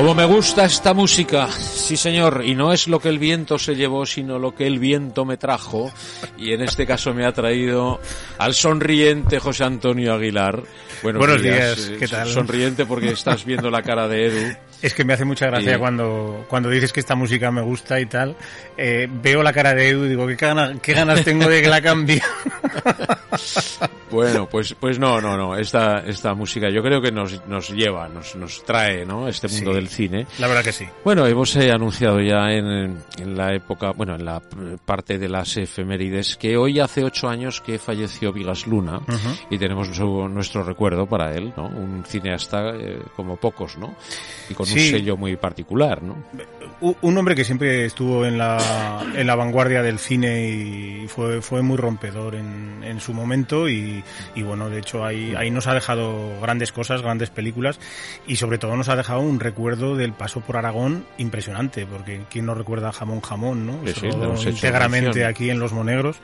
Como me gusta esta música, sí señor, y no es lo que el viento se llevó, sino lo que el viento me trajo, y en este caso me ha traído al sonriente José Antonio Aguilar. Buenos, días, ¿qué tal? Sonriente porque estás viendo la cara de Edu. Es que me hace mucha gracia cuando, cuando dices que esta música me gusta y tal. Eh, veo la cara de Edu y digo, ¿qué, qué ganas tengo de que la cambie? bueno, pues, pues no, no, no. Esta, esta música yo creo que nos, nos lleva, nos, nos trae, ¿no? Este mundo del cine. La verdad que sí. Bueno, hemos eh, anunciado ya en, en, la época, bueno, en la parte de las efemérides, que hoy hace ocho años que falleció Vigas Luna y tenemos nuestro recuerdo para él, ¿no? Un cineasta eh, como pocos, ¿no? Y con un sello muy particular, ¿no? Un hombre que siempre estuvo en la, en la vanguardia del cine y fue, fue muy rompedor en, en su momento y, y, bueno, de hecho ahí, ahí nos ha dejado grandes cosas, grandes películas y sobre todo nos ha dejado un recuerdo del paso por Aragón impresionante, porque quién no recuerda Jamón Jamón, ¿no? Sí, íntegramente aquí en Los Monegros.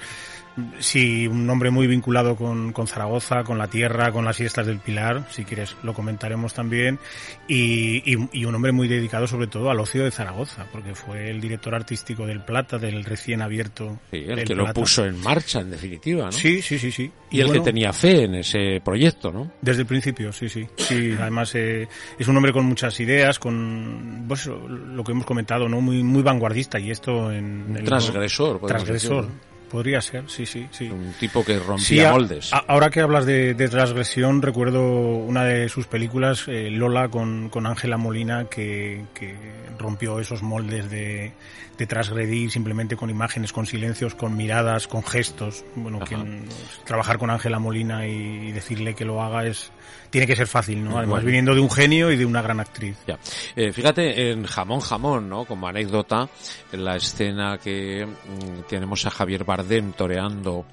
Sí, un nombre muy vinculado con, con, Zaragoza, con la tierra, con las fiestas del Pilar, si quieres lo comentaremos también, y, y, y, un hombre muy dedicado sobre todo al ocio de Zaragoza, porque fue el director artístico del Plata, del recién abierto. Sí, el que lo puso en marcha, en definitiva, ¿no? Sí, sí, sí, sí. Y, el que tenía fe en ese proyecto, ¿no? Desde el principio, sí, sí. Sí, además eh, es un hombre con muchas ideas, con pues, lo que hemos comentado, ¿no? Muy, muy vanguardista y esto en... El, transgresor. Transgresor. Podría ser, sí, sí, sí. Un tipo que rompía moldes. ahora que hablas de, transgresión, recuerdo una de sus películas, eh, Lola, con Ángela Molina, que, que, rompió esos moldes de, de, transgredir simplemente con imágenes, con silencios, con miradas, con gestos. Bueno, quien, trabajar con Ángela Molina y, decirle que lo haga es tiene que ser fácil, ¿no? Además, viniendo de un genio y de una gran actriz. Ya. Eh, fíjate, en Jamón Jamón, ¿no? Como anécdota, la escena que mm, tenemos a Javier Bardem toreando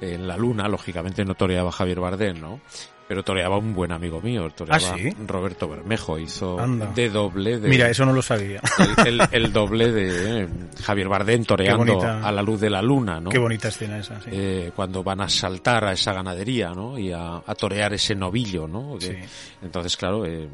en la luna, lógicamente no toreaba Javier Bardem, ¿no? Pero toreaba un buen amigo mío, toreaba ¿Ah, Roberto Bermejo, hizo de doble de... Mira, eso no lo sabía. El, doble de eh, Javier Bardem toreando a la luz de la luna, ¿no? Qué bonita escena esa, sí. Eh, cuando van a saltar a esa ganadería, ¿no? Y a, torear ese novillo, ¿no? sí. Entonces, claro, eh,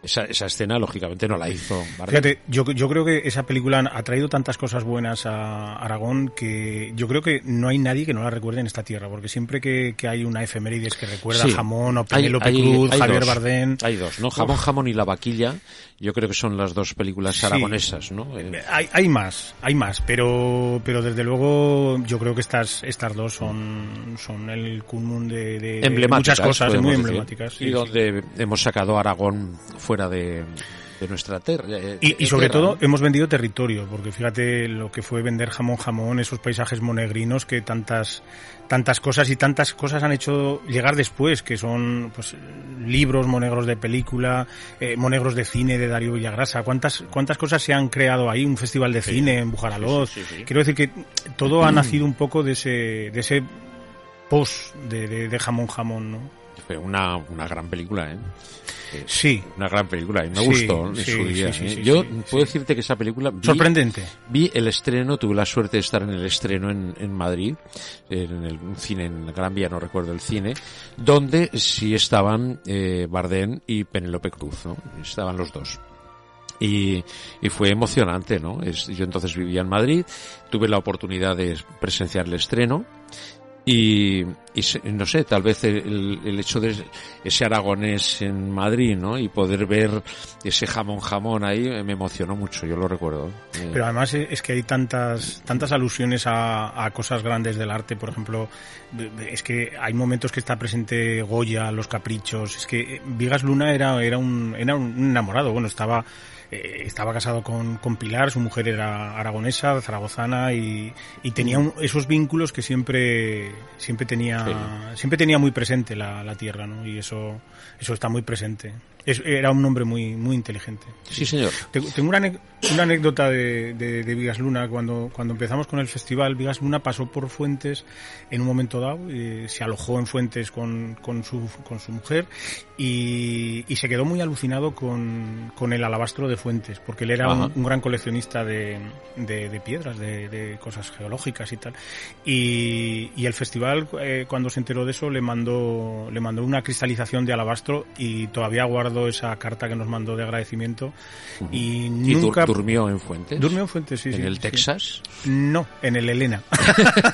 esa, esa escena lógicamente no la hizo Bardem. Fíjate, yo, yo creo que esa película ha traído tantas cosas buenas a Aragón que yo creo que no hay nadie que no la recuerde en esta tierra, porque siempre que, que hay una efemérides que recuerda Jamón Penélope Cruz, Javier Bardem. Hay dos, ¿no? Jamón Jamón y La Vaquilla, yo creo que son las dos películas aragonesas, ¿no? Eh, hay, hay más, hay más, pero, pero desde luego yo creo que estas, estas dos son, son el común de, de muchas cosas, muy emblemáticas. y donde hemos sacado Aragón fuera de, de nuestra tierra. Eh, y, y, sobre todo hemos vendido territorio, porque fíjate lo que fue vender jamón jamón, esos paisajes monegrinos que tantas tantas cosas y tantas cosas han hecho llegar después, que son pues libros monegros de película, eh, monegros de cine de Darío Villagrasa, cuántas cuántas cosas se han creado ahí, un festival de cine en Bujaraloz. Quiero decir que todo ha nacido un poco de ese de ese post de, de, de jamón jamón, ¿no? Fue una, una gran película, ¿eh? Sí. Una gran película y me gustó en su día. ¿eh? Yo puedo decirte que esa película... Sorprendente. Vi el estreno, tuve la suerte de estar en el estreno en, en Madrid, en el un cine en Gran Vía, no recuerdo el cine, donde sí estaban eh, Bardem y Penélope Cruz, ¿no? Estaban los dos. Y, y, fue emocionante, ¿no? Es, yo entonces vivía en Madrid, tuve la oportunidad de presenciar el estreno y, y, no sé, tal vez el, el, hecho de ese aragonés en Madrid, ¿no? Y poder ver ese jamón jamón ahí me emocionó mucho, yo lo recuerdo. Eh, Pero además es que hay tantas tantas alusiones a, cosas grandes del arte, por ejemplo, es que hay momentos que está presente Goya, los caprichos, es que Vigas Luna era era un era un enamorado, bueno, estaba eh, estaba casado con, con, Pilar, su mujer era aragonesa, zaragozana y, y tenía un, esos vínculos que siempre siempre tenía sí. siempre tenía muy presente la, la tierra, ¿no? Y eso eso está muy presente. era un hombre muy, muy inteligente. Sí, señor. Tengo una, una anécdota de, de, de, Vigas Luna. Cuando, cuando empezamos con el festival, Vigas Luna pasó por Fuentes en un momento dado, se alojó en Fuentes con, con, su, con su mujer y, y se quedó muy alucinado con, con, el alabastro de Fuentes, porque él era un, gran coleccionista de, de piedras, de, cosas geológicas y tal. Y, y el festival, eh, cuando se enteró de eso, le mandó, le mandó una cristalización de alabastro y todavía guardo esa carta que nos mandó de agradecimiento. Y, nunca durmió en Fuentes? Durmió en Fuentes, sí. ¿En el Texas? No, en el Elena.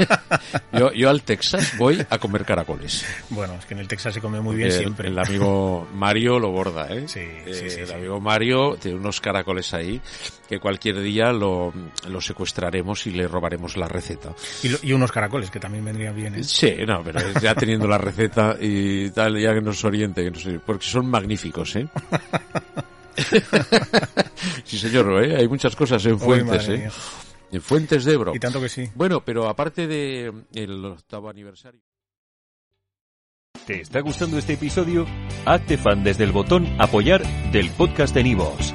yo, yo al Texas voy a comer caracoles. Bueno, es que en el Texas se come muy bien siempre. El amigo Mario lo borda, ¿eh? Sí, eh, El amigo Mario tiene unos caracoles ahí que cualquier día lo, lo secuestraremos y le robaremos la receta. Y, unos caracoles que también vendrían bien, ¿eh? Sí, no, pero ya teniendo la receta y tal, ya que nos oriente, que nos, porque son magníficos, ¿eh? sí, señor, ¿eh? hay muchas cosas en Fuentes, ¿eh? En Fuentes de Ebro. Y tanto que sí. Bueno, pero aparte de el octavo aniversario. ¿Te está gustando este episodio? Hazte fan desde el botón apoyar del podcast de Nivos.